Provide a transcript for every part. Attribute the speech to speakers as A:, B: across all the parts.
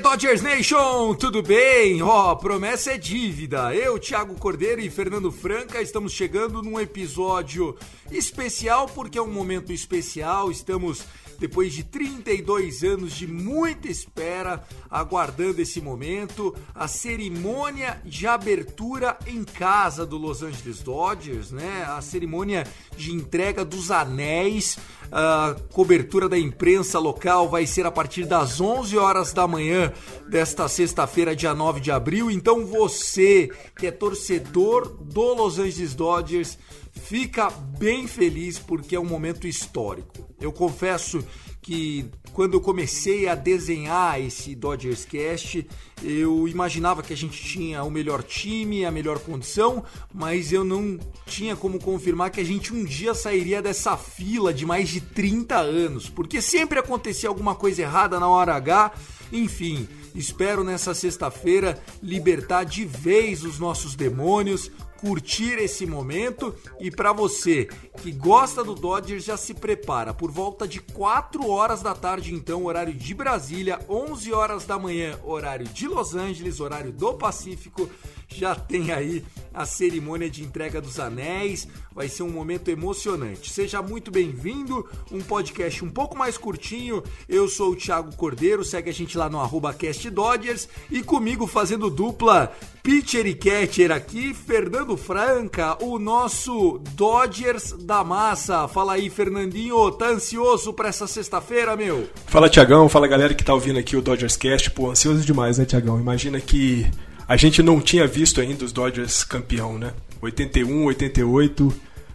A: Dodgers Nation, tudo bem? Ó, promessa é dívida. Eu, Thiago Cordeiro e Fernando Franca estamos chegando num episódio especial porque é um momento especial. Estamos depois de 32 anos de muita espera, aguardando esse momento, a cerimônia de abertura em casa do Los Angeles Dodgers, né? A cerimônia de entrega dos anéis. A cobertura da imprensa local vai ser a partir das 11 horas da manhã desta sexta-feira, dia 9 de abril. Então você que é torcedor do Los Angeles Dodgers, fica bem feliz porque é um momento histórico. Eu confesso que quando eu comecei a desenhar esse Dodgers Cast, eu imaginava que a gente tinha o melhor time, a melhor condição, mas eu não tinha como confirmar que a gente um dia sairia dessa fila de mais de 30 anos, porque sempre acontecia alguma coisa errada na hora H. Enfim, espero nessa sexta-feira libertar de vez os nossos demônios, curtir esse momento. E para você que gosta do Dodgers já se prepara. Por volta de 4 horas da tarde então horário de Brasília 11 horas da manhã horário de Los Angeles horário do Pacífico já tem aí a cerimônia de entrega dos anéis vai ser um momento emocionante seja muito bem-vindo um podcast um pouco mais curtinho eu sou o Thiago Cordeiro segue a gente lá no arroba Cast Dodgers e comigo fazendo dupla Pitcher e Catcher aqui, Fernando Franca, o nosso Dodgers da massa. Fala aí, Fernandinho, tá ansioso pra essa sexta-feira, meu?
B: Fala, Tiagão. Fala, galera que tá ouvindo aqui o Dodgers Cast. Pô, ansioso demais, né, Tiagão? Imagina que a gente não tinha visto ainda os Dodgers campeão, né? 81, 88,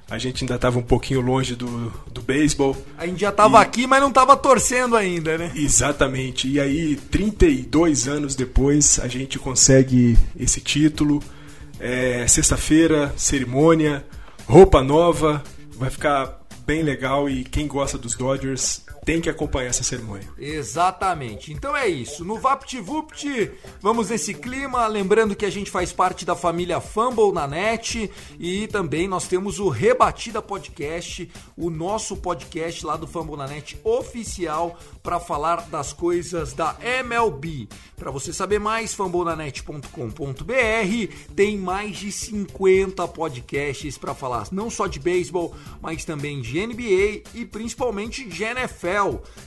B: a gente ainda tava um pouquinho longe do, do beisebol.
A: A gente já tava aqui, mas não tava torcendo ainda, né?
B: Exatamente. E aí, 32 anos depois, a gente consegue esse título. É, Sexta-feira, cerimônia, roupa nova, vai ficar bem legal e quem gosta dos Dodgers tem que acompanhar essa cerimônia.
A: Exatamente. Então é isso. No VaptVupt, vamos nesse clima. Lembrando que a gente faz parte da família Fumble na net e também nós temos o Rebatida Podcast, o nosso podcast lá do Fumble na net oficial para falar das coisas da MLB. Para você saber mais, fumblenanet.com.br tem mais de 50 podcasts para falar não só de beisebol, mas também de NBA e principalmente de NFL.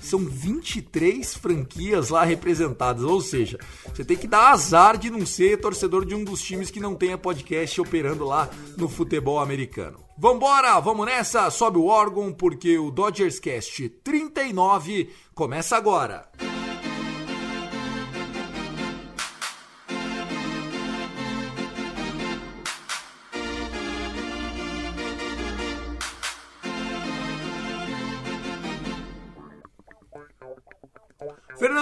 A: São 23 franquias lá representadas, ou seja, você tem que dar azar de não ser torcedor de um dos times que não tenha podcast operando lá no futebol americano. Vambora, vamos nessa, sobe o órgão porque o Dodgers Cast 39 começa agora.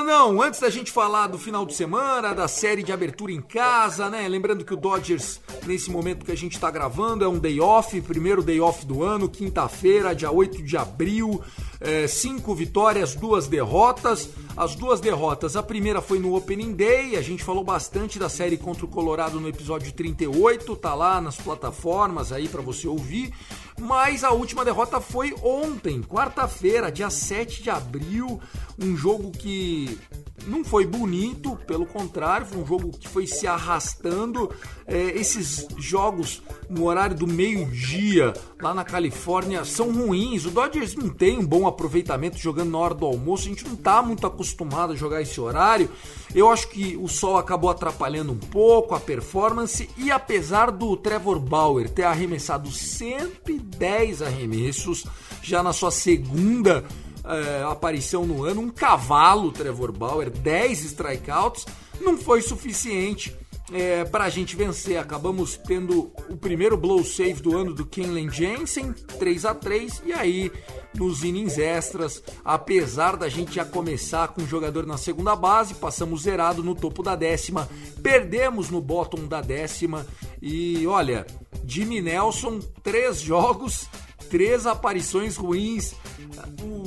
A: Fernandão, antes da gente falar do final de semana, da série de abertura em casa, né? Lembrando que o Dodgers, nesse momento que a gente tá gravando, é um day off, primeiro day off do ano, quinta-feira, dia 8 de abril. É, cinco vitórias, duas derrotas. as duas derrotas. A primeira foi no Opening Day, a gente falou bastante da série contra o Colorado no episódio 38, tá lá nas plataformas aí para você ouvir. Mas a última derrota foi ontem, quarta-feira, dia 7 de abril, um jogo que não foi bonito, pelo contrário, foi um jogo que foi se arrastando. É, esses jogos no horário do meio-dia lá na Califórnia são ruins. O Dodgers não tem um bom aproveitamento jogando na hora do almoço, a gente não está muito acostumado a jogar esse horário. Eu acho que o sol acabou atrapalhando um pouco a performance e apesar do Trevor Bauer ter arremessado 110 arremessos já na sua segunda é, aparição no ano, um cavalo Trevor Bauer, 10 strikeouts, não foi suficiente é, para a gente vencer. Acabamos tendo o primeiro blow save do ano do Kenley Jensen, 3 a 3 e aí nos innings extras, apesar da gente já começar com um jogador na segunda base, passamos zerado no topo da décima, perdemos no bottom da décima e olha, Jimmy Nelson, três jogos, três aparições ruins,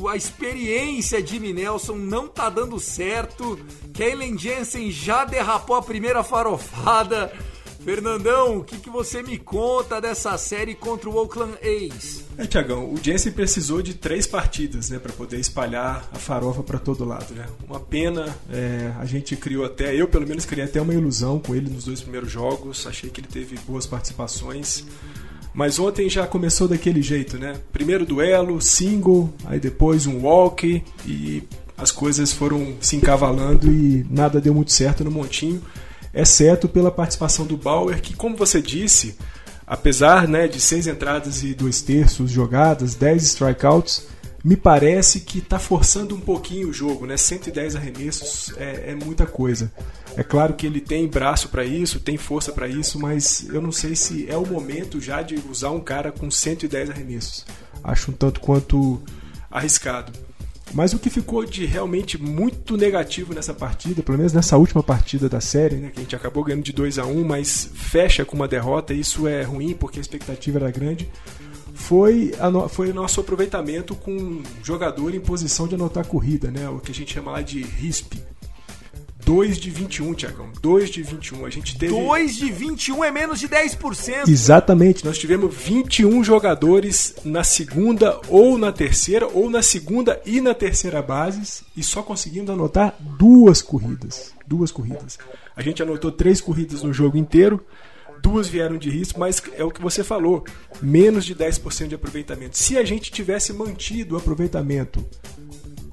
A: a experiência de Nelson não tá dando certo. Kellen Jensen já derrapou a primeira farofada. Fernandão, o que, que você me conta dessa série contra o Oakland A's?
B: É, Tiagão, o Jensen precisou de três partidas, né, para poder espalhar a farofa para todo lado, né? Uma pena, é, a gente criou até, eu pelo menos criei até uma ilusão com ele nos dois primeiros jogos, achei que ele teve boas participações. Mas ontem já começou daquele jeito, né? Primeiro duelo, single, aí depois um walk e as coisas foram se encavalando e nada deu muito certo no montinho, exceto pela participação do Bauer, que como você disse, apesar né, de seis entradas e dois terços jogadas, 10 strikeouts, me parece que está forçando um pouquinho o jogo, né? 110 arremessos é, é muita coisa. É claro que ele tem braço para isso, tem força para isso, mas eu não sei se é o momento já de usar um cara com 110 arremessos. Acho um tanto quanto arriscado. Mas o que ficou de realmente muito negativo nessa partida, pelo menos nessa última partida da série, né, que a gente acabou ganhando de 2 a 1 mas fecha com uma derrota, isso é ruim porque a expectativa era grande, foi, no, foi o nosso aproveitamento com um jogador em posição de anotar corrida, né, o que a gente chama lá de RISP. 2 de 21, Tiagão. 2 de 21. A gente teve.
A: 2 de 21 é menos de 10%.
B: Exatamente. Nós tivemos 21 jogadores na segunda ou na terceira, ou na segunda e na terceira bases, e só conseguimos anotar duas corridas. Duas corridas. A gente anotou três corridas no jogo inteiro. Duas vieram de risco, mas é o que você falou: menos de 10% de aproveitamento. Se a gente tivesse mantido o aproveitamento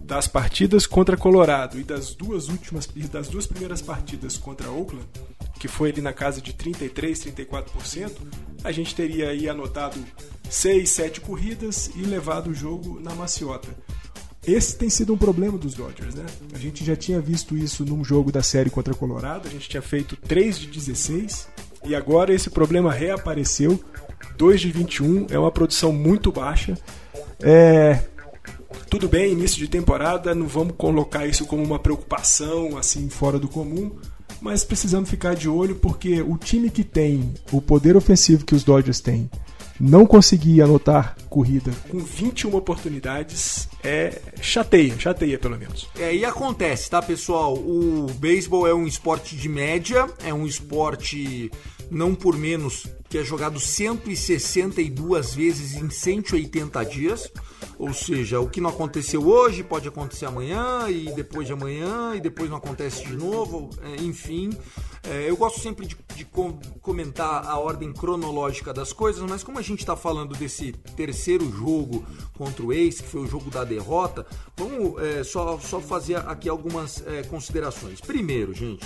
B: das partidas contra Colorado e das duas últimas e das duas primeiras partidas contra Oakland, que foi ali na casa de 33, 34%, a gente teria aí anotado 6, 7 corridas e levado o jogo na maciota. Esse tem sido um problema dos Dodgers, né? A gente já tinha visto isso num jogo da série contra Colorado, a gente tinha feito 3 de 16 e agora esse problema reapareceu. 2 de 21 é uma produção muito baixa. É, tudo bem, início de temporada, não vamos colocar isso como uma preocupação assim fora do comum, mas precisamos ficar de olho porque o time que tem o poder ofensivo que os Dodgers têm, não conseguir anotar corrida com 21 oportunidades é chateia, chateia pelo menos.
A: É, e acontece, tá, pessoal? O beisebol é um esporte de média, é um esporte não por menos que é jogado 162 vezes em 180 dias. Ou seja, o que não aconteceu hoje pode acontecer amanhã, e depois de amanhã, e depois não acontece de novo, é, enfim. É, eu gosto sempre de, de, comentar a ordem cronológica das coisas, mas como a gente está falando desse terceiro jogo contra o Ace, que foi o jogo da derrota, vamos é, só, só fazer aqui algumas é, considerações. Primeiro, gente,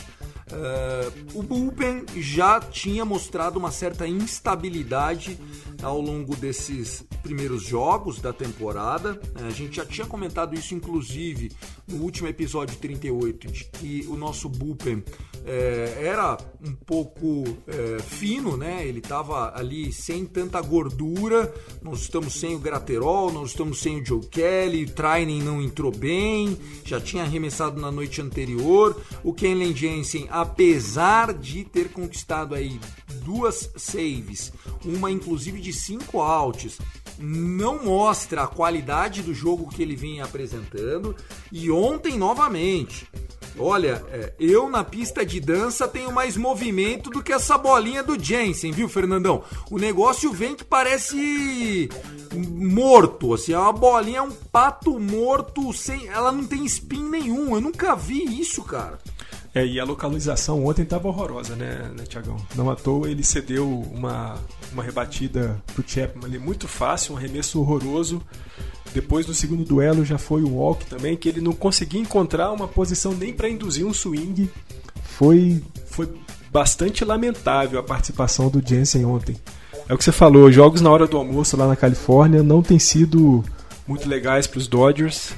A: Uh, o bullpen já tinha mostrado uma certa instabilidade ao longo desses primeiros jogos da temporada. Uh, a gente já tinha comentado isso, inclusive, no último episódio 38, de que o nosso bullpen uh, era um pouco fino, né? Ele estava ali sem tanta gordura. Nós estamos sem o Graterol, nós estamos sem o Joe Kelly, o Trainen não entrou bem, já tinha arremessado na noite anterior. O Kenley Jensen apesar de ter conquistado aí duas saves, uma inclusive de cinco outs, não mostra a qualidade do jogo que ele vinha apresentando. E ontem, novamente, olha, é, eu na pista de dança tenho mais movimento do que essa bolinha do Jensen, viu, Fernandão? O negócio vem que parece morto, assim, é uma bolinha, um pato morto, sem, ela não tem spin nenhum. Eu nunca vi isso, cara.
B: É, e a localização ontem estava horrorosa, né, né Tiagão? Não à toa ele cedeu uma, uma rebatida pro Chapman ali muito fácil, um arremesso horroroso. Depois no segundo duelo já foi o walk também, que ele não conseguia encontrar uma posição nem para induzir um swing. Foi, foi bastante lamentável a participação do Jensen ontem. É o que você falou, jogos na hora do almoço lá na Califórnia não têm sido muito legais para os Dodgers.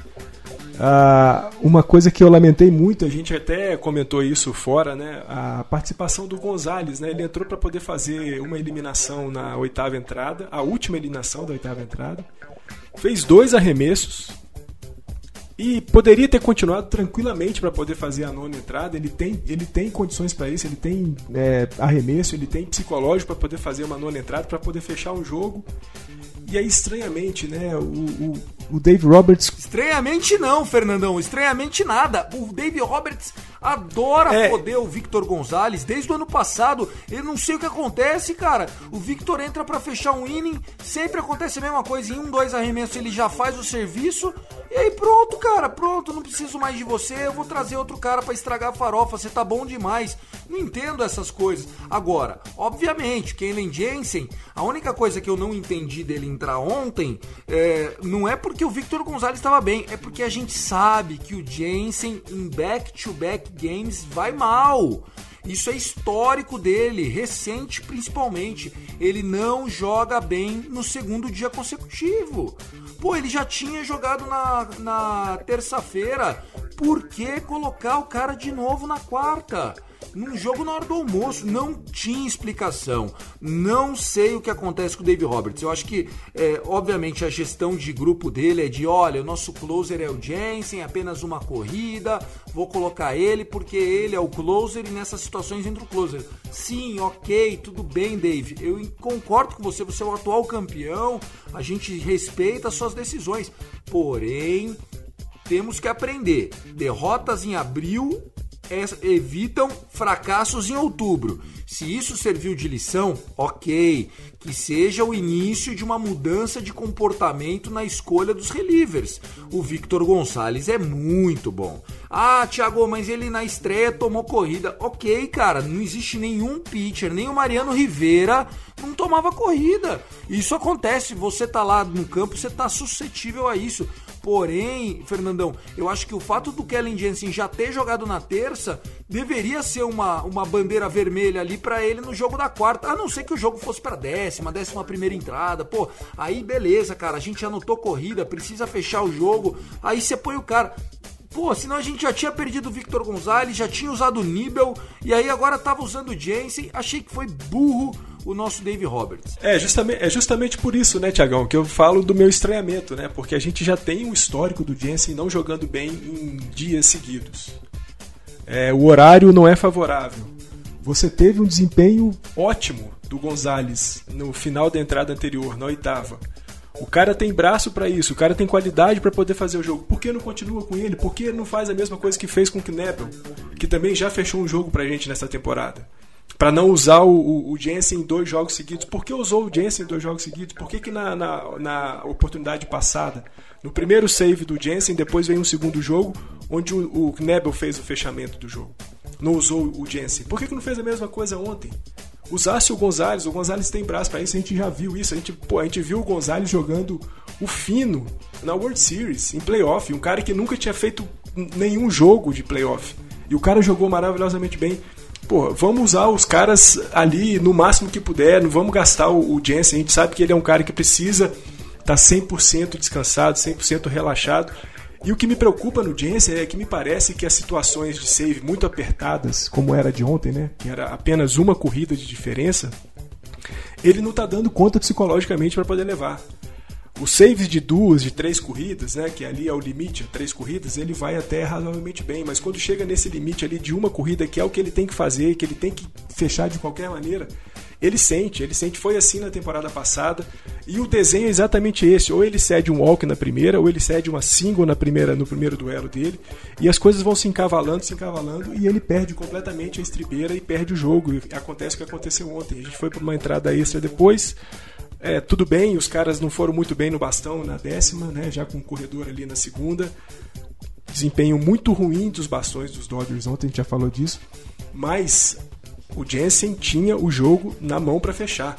B: Ah, uma coisa que eu lamentei muito, a gente até comentou isso fora, né? A participação do Gonzalez, né? Ele entrou para poder fazer uma eliminação na oitava entrada, a última eliminação da oitava entrada. Fez dois arremessos e poderia ter continuado tranquilamente para poder fazer a nona entrada. Ele tem, ele tem condições para isso, ele tem é, arremesso, ele tem psicológico para poder fazer uma nona entrada, para poder fechar um jogo. E aí, estranhamente, né, o, o, o Dave Roberts.
A: Estranhamente não, Fernandão. Estranhamente nada. O Dave Roberts adora
B: É.
A: foder o Victor Gonzalez desde o ano passado. Eu não sei o que acontece, cara. O Victor entra pra fechar um inning, sempre acontece a mesma coisa. Em um, dois arremessos ele já faz o serviço. E aí pronto, cara, pronto. Não preciso mais de você. Eu vou trazer outro cara pra estragar a farofa. Você tá bom demais. Não entendo essas coisas. Agora, obviamente, Kellen Jensen, a única coisa que eu não entendi dele entrar ontem é, não é porque o Victor Gonzalez estava bem, é porque a gente sabe que o Jensen em back-to-back games vai mal. Isso é histórico dele, recente principalmente. Ele não joga bem no segundo dia consecutivo. Pô, ele já tinha jogado na, na terça-feira. Por que colocar o cara de novo na quarta? Num jogo na hora do almoço, não tinha explicação. Não sei o que acontece com o Dave Roberts. Eu acho que, é, obviamente, a gestão de grupo dele é de: olha, o nosso closer é o Jensen, apenas uma corrida, vou colocar ele porque ele é o closer e nessas situações entra o closer. Sim, ok, tudo bem, Dave. Eu concordo com você, você é o atual campeão, a gente respeita as suas decisões. Porém, temos que aprender: derrotas em abril evitam fracassos em outubro. Se isso serviu de lição, ok. Que seja o início de uma mudança de comportamento na escolha dos relievers. O Victor Gonçalves é muito bom. Ah, Thiago, mas ele na estreia tomou corrida. Ok, cara, não existe nenhum pitcher, nem o Mariano Rivera não tomava corrida. Isso acontece, você tá lá no campo, você tá suscetível a isso. Porém, Fernandão, eu acho que o fato do Kellen Jensen já ter jogado na terça deveria ser uma, uma bandeira vermelha ali pra ele no jogo da quarta, a não ser que o jogo fosse pra décima, décima primeira entrada. Pô, aí beleza, cara, a gente anotou corrida, precisa fechar o jogo, aí você põe o cara. Pô, senão a gente já tinha perdido o Victor Gonzalez, já tinha usado o Nibel, e aí agora tava usando o Jensen. Achei que foi burro o nosso Dave Roberts.
B: É justamente, é justamente por isso, né, Tiagão, que eu falo do meu estranhamento, né? Porque a gente já tem um histórico do Jensen não jogando bem em dias seguidos. É, o horário não é favorável. Você teve um desempenho ótimo do Gonzalez no final da entrada anterior, na oitava. O cara tem braço para isso, o cara tem qualidade para poder fazer o jogo. Por que não continua com ele? Por que não faz a mesma coisa que fez com o Knebel, que também já fechou um jogo pra gente nessa temporada? Para não usar o, o, o Jensen em dois jogos seguidos. Por que usou o Jensen em dois jogos seguidos? Por que, que na, na, na oportunidade passada, no primeiro save do Jensen, depois veio um segundo jogo, onde o, o Knebel fez o fechamento do jogo? Não usou o Jensen. Por que, que não fez a mesma coisa ontem? Usasse o Gonzalez, o Gonzalez tem braço para isso, a gente já viu isso. A gente, pô, a gente viu o Gonzalez jogando o fino na World Series, em playoff. Um cara que nunca tinha feito nenhum jogo de playoff. E o cara jogou maravilhosamente bem. Pô, vamos usar os caras ali no máximo que puder, não vamos gastar o, o Jensen. A gente sabe que ele é um cara que precisa estar tá 100% descansado, 100% relaxado. E o que me preocupa no Jensen é que me parece que as situações de save muito apertadas, como era de ontem, né, que era apenas uma corrida de diferença, ele não está dando conta psicologicamente para poder levar. Os saves de duas, de três corridas, né, que ali é o limite, três corridas, ele vai até razoavelmente bem, mas quando chega nesse limite ali de uma corrida, que é o que ele tem que fazer, que ele tem que fechar de qualquer maneira, ele sente, ele sente, foi assim na temporada passada, e o desenho é exatamente esse, ou ele cede um walk na primeira, ou ele cede uma single na primeira, no primeiro duelo dele, e as coisas vão se encavalando, se encavalando, e ele perde completamente a estribeira e perde o jogo, e acontece o que aconteceu ontem, a gente foi para uma entrada extra depois, é, tudo bem, os caras não foram muito bem no bastão na décima, né, já com o corredor ali na segunda, desempenho muito ruim dos bastões dos Dodgers ontem, a gente já falou disso, mas o Jensen tinha o jogo na mão para fechar.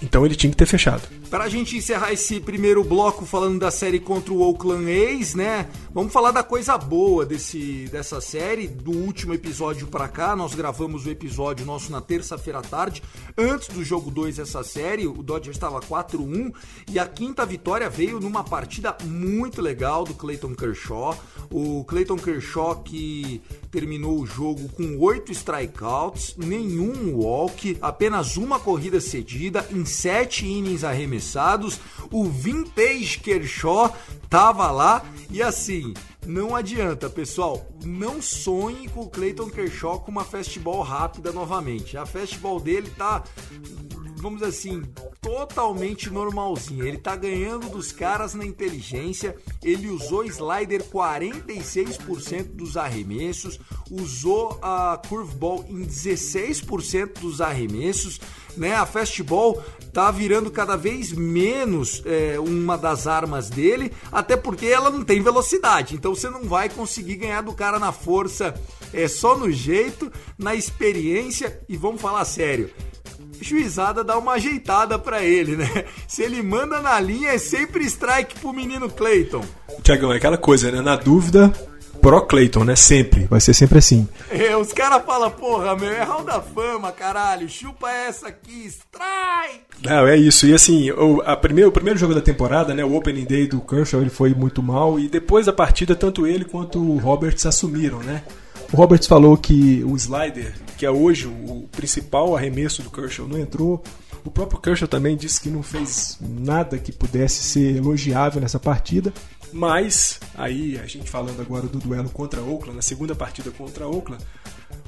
B: Então ele tinha que ter fechado.
A: Para a gente encerrar esse primeiro bloco falando da série contra o Oakland A's, né? Vamos falar da coisa boa desse, dessa série, do último episódio para cá. Nós gravamos o episódio nosso na terça-feira à tarde, antes do jogo 2 dessa série. O Dodgers estava 4-1 e a quinta vitória veio numa partida muito legal do Clayton Kershaw. O Clayton Kershaw que terminou o jogo com oito strikeouts, nenhum walk, apenas uma corrida cedida em sete innings arremessados arremessados. O Vintage Kershaw tava lá e assim, não adianta, pessoal. Não sonhe com o Clayton Kershaw com uma fastball rápida novamente. A fastball dele tá, vamos dizer assim, totalmente normalzinha. Ele tá ganhando dos caras na inteligência. Ele usou slider 46% dos arremessos, usou a curveball em 16% dos arremessos, né? A fastball tá virando cada vez menos é, uma das armas dele, até porque ela não tem velocidade. Então você não vai conseguir ganhar do cara na força, é só no jeito, na experiência e vamos falar sério juizada dá uma ajeitada para ele, né? Se ele manda na linha, é sempre strike pro menino Clayton.
B: Tiagão, é aquela coisa, né? Na dúvida, pro Clayton, né? Sempre. Vai ser sempre assim.
A: É, os caras falam, porra, meu, é Hall da Fama, caralho. Chupa essa aqui, strike!
B: Não, é isso. E assim, o, a primeiro, o primeiro jogo da temporada, né? O Opening Day do Kershaw, ele foi muito mal. E depois da partida, tanto ele quanto o Roberts assumiram, né? O Roberts falou que o slider, que é hoje o principal arremesso do Kershaw, não entrou. O próprio Kershaw também disse que não fez nada que pudesse ser elogiável nessa partida. Mas, aí, a gente falando agora do duelo contra Oakland, na segunda partida contra Oakland,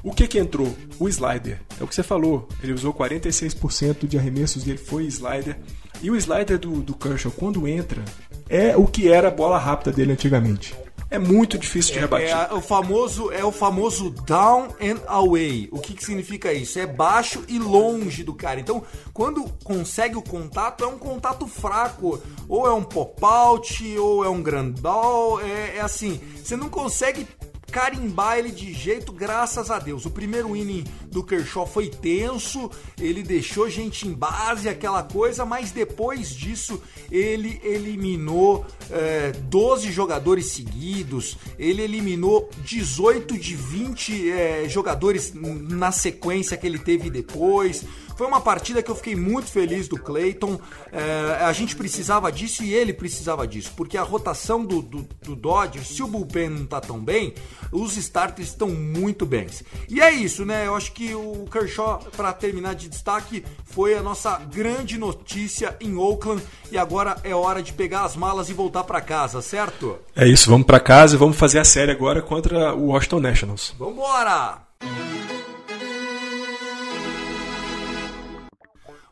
B: o que que entrou? O slider. É o que você falou. Ele usou 46% de arremessos dele foi slider. E o slider do, do Kershaw, quando entra, é o que era a bola rápida dele antigamente é muito difícil de rebater.
A: É, é, o famoso é o famoso down and away. O que, que significa isso? É baixo e longe do cara. Então, quando consegue o contato, é um contato fraco. Ou é um pop-out, ou é um grandal. É, é assim, você não consegue carimbar ele de jeito, graças a Deus. O primeiro inning do Kershaw foi tenso, ele deixou gente em base, aquela coisa, mas depois disso ele eliminou é, 12 jogadores seguidos, ele eliminou 18 de 20 é, jogadores na sequência que ele teve depois. Foi uma partida que eu fiquei muito feliz do Clayton. É, a gente precisava disso e ele precisava disso, porque a rotação do, do, do Dodgers, se o bullpen não tá tão bem, os starters estão muito bem. E é isso, né? Eu acho que o Kershaw, para terminar de destaque, foi a nossa grande notícia em Oakland e agora é hora de pegar as malas e voltar para casa, certo?
B: É isso, vamos para casa e vamos fazer a série agora contra o Washington Nationals.
A: Vambora!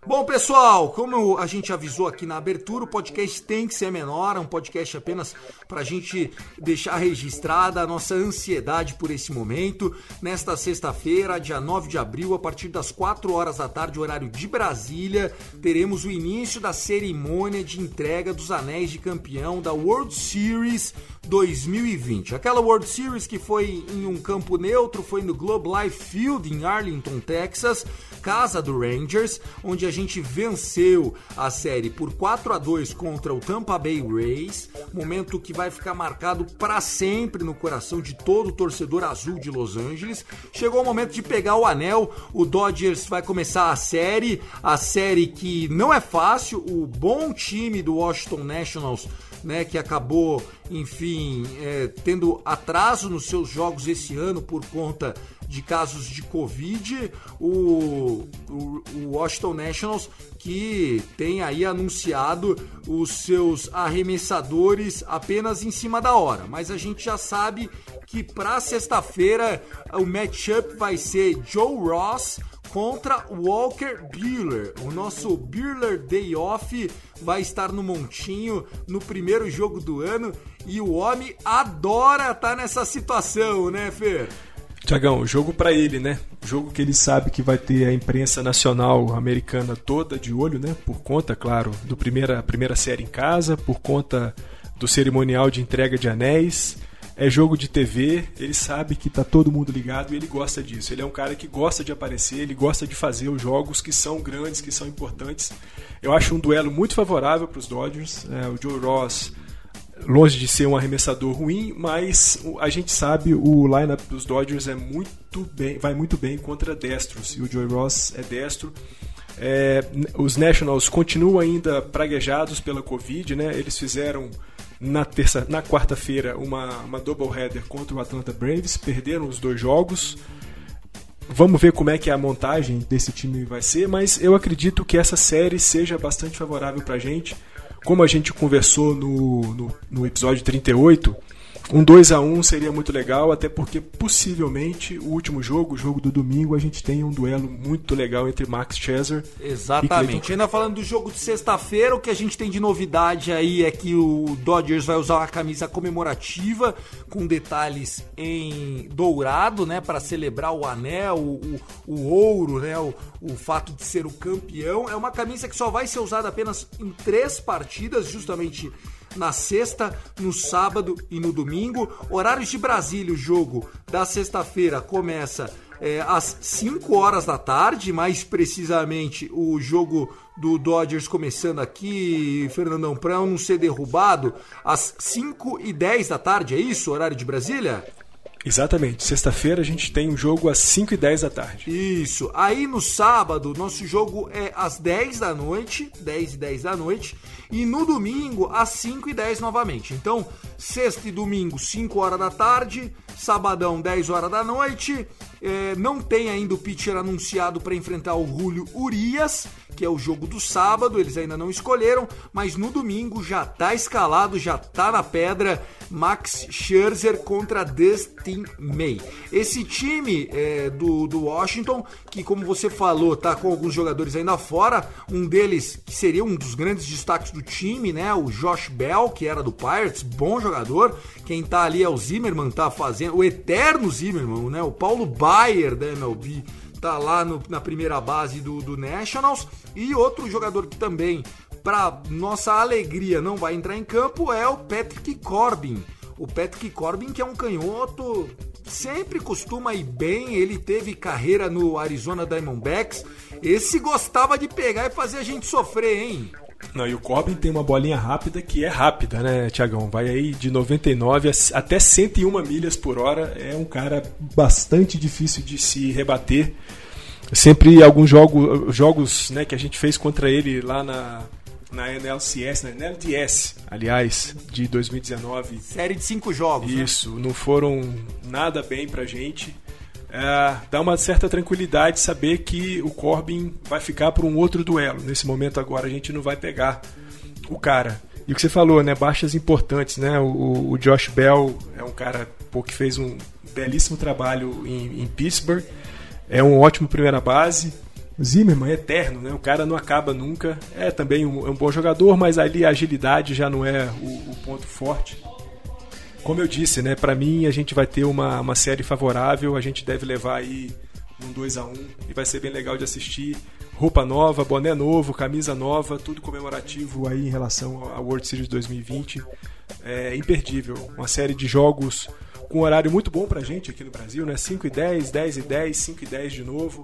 A: Bom, pessoal, como a gente avisou aqui na abertura, o podcast tem que ser menor, é um podcast apenas para a gente deixar registrada a nossa ansiedade por esse momento. Nesta sexta-feira, dia 9 de abril, a partir das 4 horas da tarde, horário de Brasília, teremos o início da cerimônia de entrega dos anéis de campeão da World Series 2020. Aquela World Series que foi em um campo neutro, foi no Globe Life Field em Arlington, Texas, casa do Rangers, onde a gente venceu a série por 4 a 2 contra o Tampa Bay Rays, momento que vai ficar marcado para sempre no coração de todo torcedor azul de Los Angeles. Chegou o momento de pegar o anel, o Dodgers vai começar a série, a série que não é fácil, o bom time do Washington Nationals né, que acabou, enfim, é, tendo atraso nos seus jogos esse ano por conta de casos de Covid, o, o, o Washington Nationals que tem aí anunciado os seus arremessadores apenas em cima da hora, mas a gente já sabe que para sexta-feira o matchup vai ser Joe Ross contra Walker Buehler. O nosso Buehler Day Off vai estar no Montinho no primeiro jogo do ano e o homem adora estar tá nessa situação, né, Fer?
B: Tiagão, jogo para ele, né? Jogo que ele sabe que vai ter a imprensa nacional americana toda de olho, né? Por conta, claro, do primeira primeira série em casa, por conta do cerimonial de entrega de anéis é jogo de TV, ele sabe que tá todo mundo ligado e ele gosta disso. Ele é um cara que gosta de aparecer, ele gosta de fazer os jogos que são grandes, que são importantes. Eu acho um duelo muito favorável para os Dodgers. É, o Joe Ross, longe de ser um arremessador ruim, mas a gente sabe o lineup dos Dodgers é muito bem, vai muito bem contra destros e o Joe Ross é destro. É, os Nationals continuam ainda praguejados pela Covid, né? Eles fizeram na terça, na quarta-feira uma, uma doubleheader contra o Atlanta Braves, perderam os dois jogos. Vamos ver como é que a montagem desse time vai ser, mas eu acredito que essa série seja bastante favorável para a gente. Como a gente conversou no, no, no episódio 38, um 2 a 1 seria muito legal, até porque possivelmente o último jogo, o jogo do domingo, a gente tem um duelo muito legal entre Max Scherzer
A: Exatamente. Ainda falando do jogo de sexta-feira, o que a gente tem de novidade aí é que o Dodgers vai usar uma camisa comemorativa com detalhes em dourado, né, para celebrar o anel, o, o, o ouro, né, o, o fato de ser o campeão. É uma camisa que só vai ser usada apenas em três partidas, justamente na sexta, no sábado e no domingo. Horários de Brasília, o jogo da sexta-feira começa é, às 5 horas da tarde, mais precisamente o jogo do Dodgers começando aqui, Fernandão, para não ser derrubado, às 5 e 10 da tarde, é isso? Horário de Brasília?
B: Exatamente. Sexta-feira a gente tem um jogo às 5 e 10 da tarde.
A: Isso. Aí no sábado, nosso jogo é às 10 da noite, 10 e 10 da noite. E no domingo, às 5 e 10 novamente. Então, sexta e domingo, 5 horas da tarde. Sabadão, 10 horas da noite. É, não tem ainda o pitcher anunciado para enfrentar o Julio Urias que é o jogo do sábado, eles ainda não escolheram, mas no domingo já tá escalado, já tá na pedra, Max Scherzer contra Dustin May. Esse time é, do, do Washington, que como você falou, tá com alguns jogadores ainda fora, um deles que seria um dos grandes destaques do time, né, o Josh Bell, que era do Pirates, bom jogador, quem tá ali é o Zimmerman, tá fazendo, o eterno Zimmerman, né, o Paulo Bayer da MLB, tá lá no, na primeira base do, do Nationals. E outro jogador que também, para nossa alegria, não vai entrar em campo é o Patrick Corbin. O Patrick Corbin, que é um canhoto, sempre costuma ir bem. Ele teve carreira no Arizona Diamondbacks. Esse gostava de pegar e fazer a gente sofrer, hein?
B: Não, e o Corbin tem uma bolinha rápida que é rápida, né, Tiagão? Vai aí de 99 até 101 milhas por hora. É um cara bastante difícil de se rebater. Sempre alguns jogo, jogos né, que a gente fez contra ele lá na, na NLCS, na NLDS, aliás, de 2019.
A: Série de cinco jogos.
B: Né? Isso, né? não foram nada bem pra gente é, dá uma certa tranquilidade saber que o Corbin vai ficar por um outro duelo. Nesse momento agora a gente não vai pegar o cara. E o que você falou, né? Baixas importantes, né? O, o Josh Bell é um cara pô, que fez um belíssimo trabalho em, em Pittsburgh. É um ótimo primeira base. Zimmerman é eterno, né? O cara não acaba nunca. É também um, é um bom jogador, mas ali a agilidade já não é o, o ponto forte. Como eu disse, né, para mim a gente vai ter uma, uma série favorável, a gente deve levar aí um 2 a 1 e vai ser bem legal de assistir. Roupa nova, boné novo, camisa nova, tudo comemorativo aí em relação à World Series 2020. É imperdível. Uma série de jogos com um horário muito bom pra gente aqui no Brasil, né? 5 e 10, 10 e 10, 5 e 10 de novo.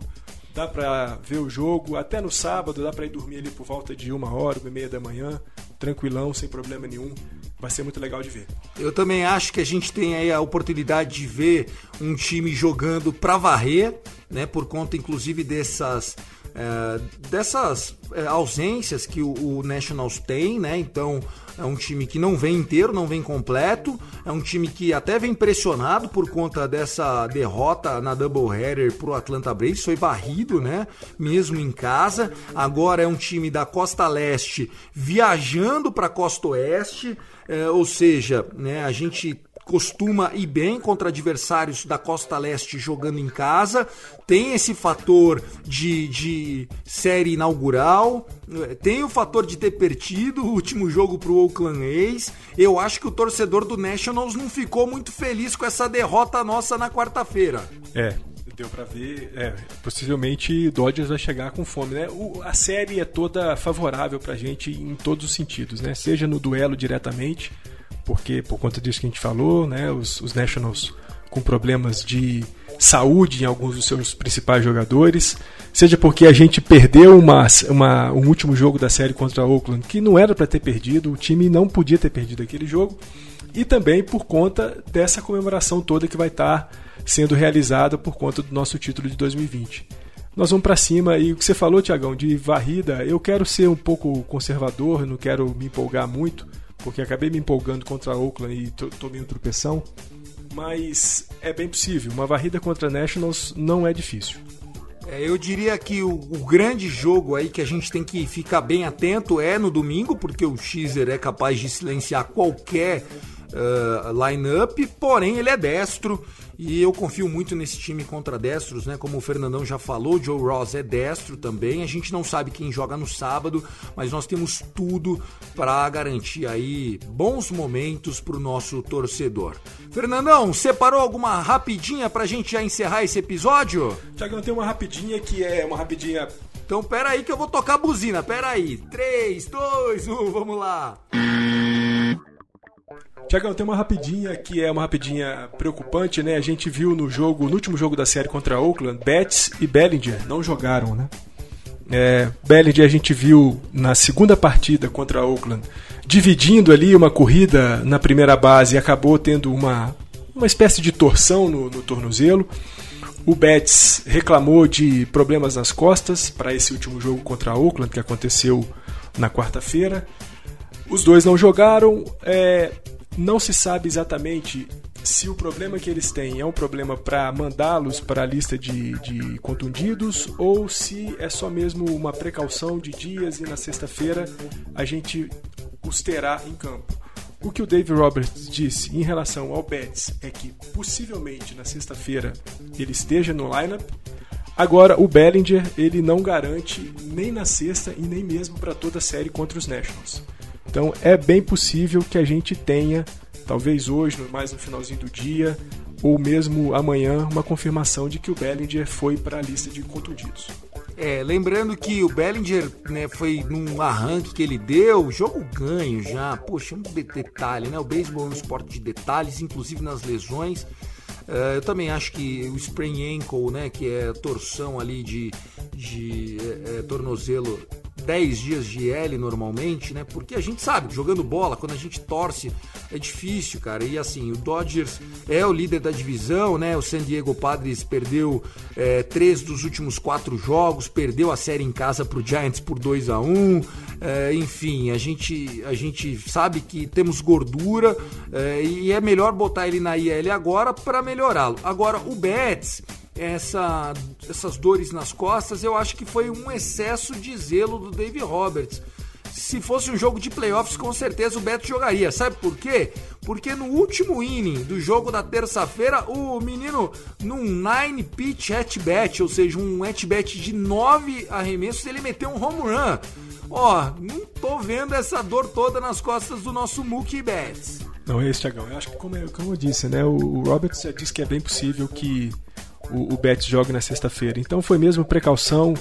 B: Dá pra ver o jogo, até no sábado dá pra ir dormir ali por volta de uma hora, uma e meia da manhã, tranquilão, sem problema nenhum vai ser muito legal de ver.
A: Eu também acho que a gente tem aí a oportunidade de ver um time jogando para varrer, né, por conta inclusive dessas é, dessas é, ausências que o, o, Nationals tem, né? Então é um time que não vem inteiro, não vem completo, é um time que até vem pressionado por conta dessa derrota na doubleheader pro Atlanta Braves, foi varrido, né? Mesmo em casa. Agora é um time da Costa Leste viajando para Costa Oeste, é, ou seja, né? A gente costuma ir bem contra adversários da costa leste jogando em casa. Tem esse fator de, de série inaugural, tem o fator de ter perdido o último jogo para o Oakland A's. Eu acho que o torcedor do Nationals não ficou muito feliz com essa derrota nossa na quarta-feira.
B: É, deu para ver, é, possivelmente Dodgers vai chegar com fome, né? O, a série é toda favorável pra gente em todos os sentidos, né? Seja no duelo diretamente, porque por conta disso que a gente falou, né, os, os Nationals com problemas de saúde em alguns dos seus principais jogadores, seja porque a gente perdeu uma, uma, um último jogo da série contra a Oakland que não era para ter perdido, o time não podia ter perdido aquele jogo, e também por conta dessa comemoração toda que vai estar sendo realizada por conta do nosso título de 2020. Nós vamos para cima e o que você falou, Tiagão, de varrida, eu quero ser um pouco conservador, não quero me empolgar muito, porque acabei me empolgando contra a Oakland e tomei um tropeção. Mas é bem possível. Uma varrida contra Nationals não é difícil.
A: É, eu diria que o, o, grande jogo aí que a gente tem que ficar bem atento é no domingo, porque o Xer é capaz de silenciar qualquer uh, line-up, porém ele é destro. E eu confio muito nesse time contra destros, né? Como o Fernandão já falou, Joe Ross é destro também. A gente não sabe quem joga no sábado, mas nós temos tudo para garantir aí bons momentos para o nosso torcedor. Fernandão, separou alguma rapidinha para a gente já encerrar esse episódio?
B: Tiagão, tem uma rapidinha que é uma rapidinha
A: então pera aí que eu vou tocar a buzina, pera aí. 3, 2, 1, vamos lá.
B: Tiagão, tem uma rapidinha que é uma rapidinha preocupante, né? A gente viu no jogo, no último jogo da série contra Oakland, Betts e Bellinger não jogaram, né? É, Bellinger a gente viu na segunda partida contra Oakland dividindo ali uma corrida na primeira base e acabou tendo uma, uma espécie de torção no, no tornozelo. O Betts reclamou de problemas nas costas para esse último jogo contra a Oakland que aconteceu na quarta-feira. Os dois não jogaram. É, não se sabe exatamente se o problema que eles têm é um problema para mandá-los para a lista de, de contundidos ou se é só mesmo uma precaução de dias e na sexta-feira a gente os terá em campo. O que o Dave Roberts disse em relação ao Betts é que possivelmente na sexta-feira ele esteja no lineup. Agora o Bellinger ele não garante nem na sexta e nem mesmo para toda a série contra os Nationals. Então é bem possível que a gente tenha, talvez hoje, mais no finalzinho do dia, ou mesmo amanhã, uma confirmação de que o Bellinger foi para a lista de contundidos.
A: É, lembrando que o Bellinger né, foi num arranque que ele deu, jogo ganho já, poxa, um detalhe, né? O beisebol é um esporte de detalhes, inclusive nas lesões. Uh, eu também acho que o sprain ankle, né, que é torção ali de, de é, é, tornozelo, 10 dias de L normalmente, né? Porque a gente sabe, jogando bola, quando a gente torce, é difícil, cara. E assim, o Dodgers é o líder da divisão, né? O San Diego Padres perdeu é, três dos últimos quatro jogos, perdeu a série em casa pro Giants por 2 a 1 é, Enfim, a gente, a gente sabe que temos gordura é, e é melhor botar ele na IL agora para melhorá-lo. Agora, o Betts essa, essas dores nas costas, eu acho que foi um excesso de zelo do Dave Roberts. Se fosse um jogo de playoffs, com certeza o Beto jogaria. Sabe por quê? Porque no último inning do jogo da terça-feira, o menino, num 9 pitch at-bat, ou seja, um at-bat de 9 arremessos, ele meteu um home run. Ó, não tô vendo essa dor toda nas costas do nosso Mookie Betts.
B: Não, é isso, Thiagão. Eu acho que, como, eu, como eu disse, né? O Roberts já disse que é bem possível que o, o Betis jogue na sexta-feira. Então foi mesmo precaução.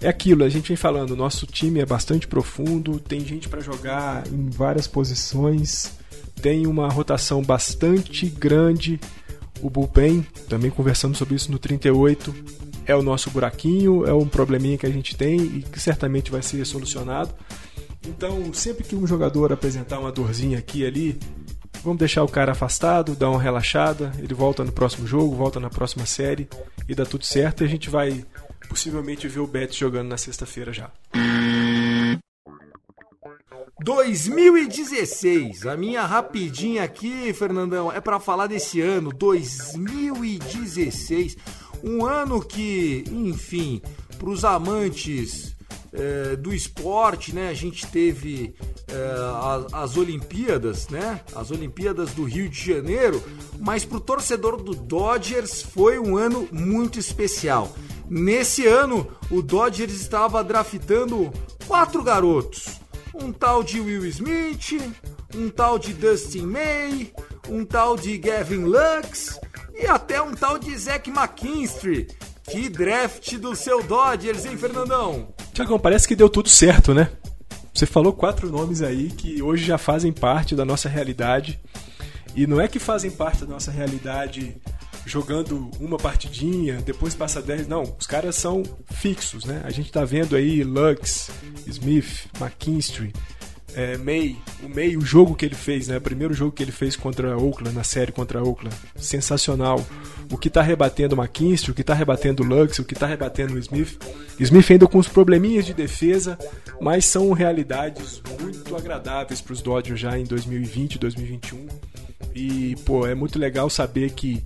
B: É aquilo, a gente vem falando, nosso time é bastante profundo, tem gente para jogar em várias posições, tem uma rotação bastante grande. O bullpen, também conversando sobre isso no 38, é o nosso buraquinho, é um probleminha que a gente tem e que certamente vai ser solucionado. Então, sempre que um jogador apresentar uma dorzinha aqui e ali, Vamos deixar o cara afastado, dar uma relaxada, ele volta no próximo jogo, volta na próxima série e dá tudo certo e a gente vai possivelmente ver o Betis jogando na sexta-feira já.
A: 2016, a minha rapidinha aqui, Fernandão, é para falar desse ano, 2016, um ano que, enfim, para os amantes é, do esporte, né? A gente teve é, as, as, Olimpíadas, né? As Olimpíadas do Rio de Janeiro, mas para o torcedor do Dodgers foi um ano muito especial. Nesse ano, o Dodgers estava draftando quatro garotos um tal de Will Smith, um tal de Dustin May, um tal de Gavin Lux e até um tal de Zach McKinstry. Que draft do seu Dodgers, hein, Fernandão?
B: Tiagão, parece que deu tudo certo, né? Você falou quatro nomes aí que hoje já fazem parte da nossa realidade. E não é que fazem parte da nossa realidade jogando uma partidinha, depois passa 10. Não, os caras são fixos, né? A gente tá vendo aí Lux, Smith, McKinstry, é, May. O May, o jogo que ele fez, né? O primeiro jogo que ele fez contra Oakland, na série contra Oakland. Sensacional. O que tá rebatendo o McKinstry, o que tá rebatendo o Lux, o que tá rebatendo o Smith. Smith ainda com os probleminhas de defesa, mas são realidades muito agradáveis para os Dodgers já em 2020, 2021. E, pô, é muito legal saber que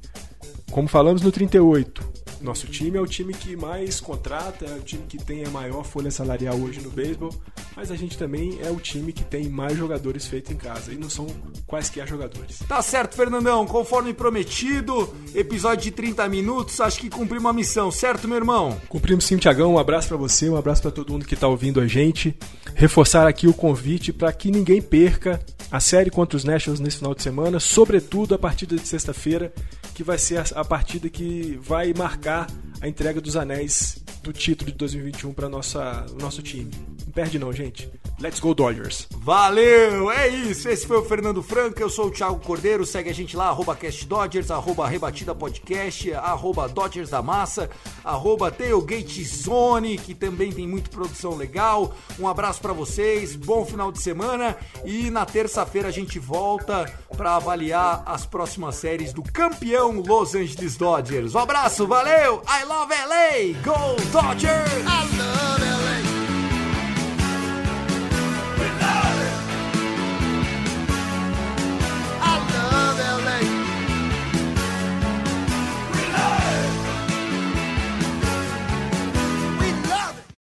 B: como falamos no 38, nosso time é o time que mais contrata, é o time que tem a maior folha salarial hoje no beisebol, mas a gente também é o time que tem mais jogadores feitos em casa e não são quaisquer jogadores.
A: Tá certo, Fernandão, conforme prometido, episódio de 30 minutos, acho que cumprimos uma missão, certo, meu irmão?
B: Cumprimos sim, Tiagão. Um abraço para você, um abraço para todo mundo que tá ouvindo a gente. Reforçar aqui o convite para que ninguém perca a série contra os Nationals nesse final de semana, sobretudo a partida de sexta-feira que vai ser a, partida que vai marcar a entrega dos anéis do título de 2021 para nossa nosso time. Não perde não, gente. Let's go Dodgers.
A: Valeu, é isso. Esse foi o Fernando Franca, eu sou o Thiago Cordeiro. Segue a gente lá, arroba CastDodgers, arroba Rebatida Podcast, arroba Dodgers da Massa, arroba Tailgate Zone, que também tem muita produção legal. Um abraço para vocês, bom final de semana e na terça-feira a gente volta para avaliar as próximas séries do campeão Los Angeles Dodgers. Um abraço, valeu! I love LA! Go Dodgers! I love